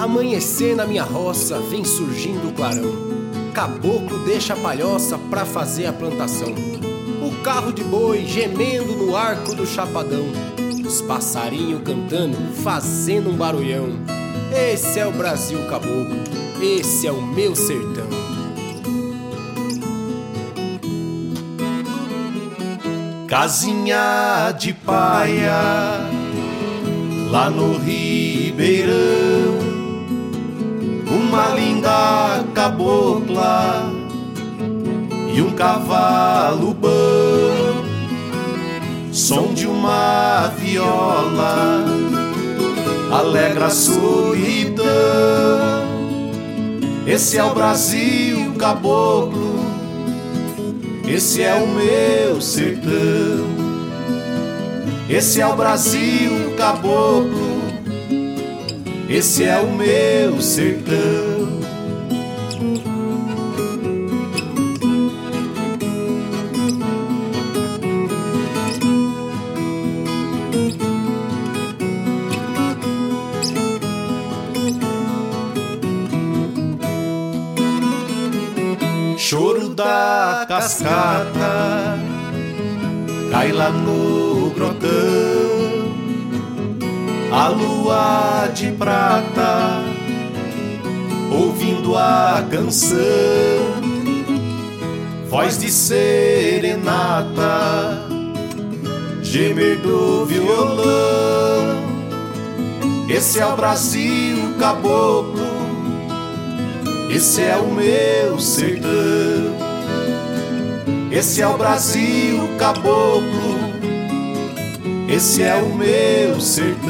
Amanhecer na minha roça, vem surgindo o clarão. Caboclo deixa a palhoça pra fazer a plantação. O carro de boi gemendo no arco do chapadão. Os passarinhos cantando, fazendo um barulhão. Esse é o Brasil caboclo, esse é o meu sertão. Casinha de paia, lá no Ribeirão, uma linda cabocla e um cavalo bom, som de uma viola, alegra a solidão. Esse é o Brasil caboclo esse é o meu sertão. Esse é o Brasil caboclo. Esse é o meu sertão. Choro da cascata cai lá no grotão, a lua de prata ouvindo a canção, voz de serenata, gemer do violão. Esse é o Brasil caboclo esse é o meu sertão. Esse é o Brasil caboclo. Esse é o meu sertão.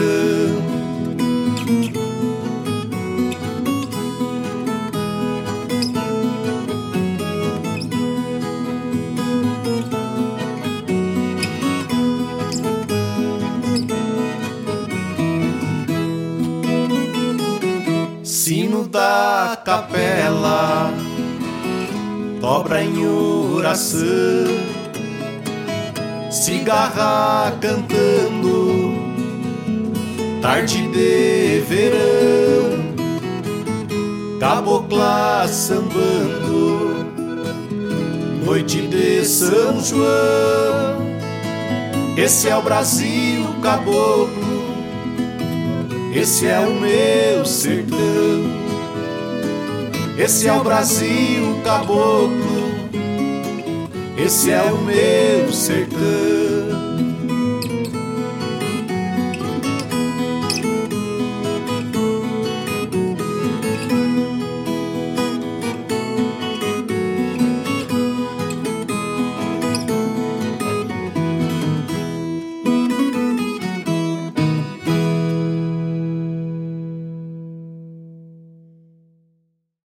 Sino da capela dobra em oração, cigarra cantando, tarde de verão, cabocla sambando, noite de São João. Esse é o Brasil caboclo esse é o meu sertão. Esse é o Brasil caboclo. Esse é o meu sertão.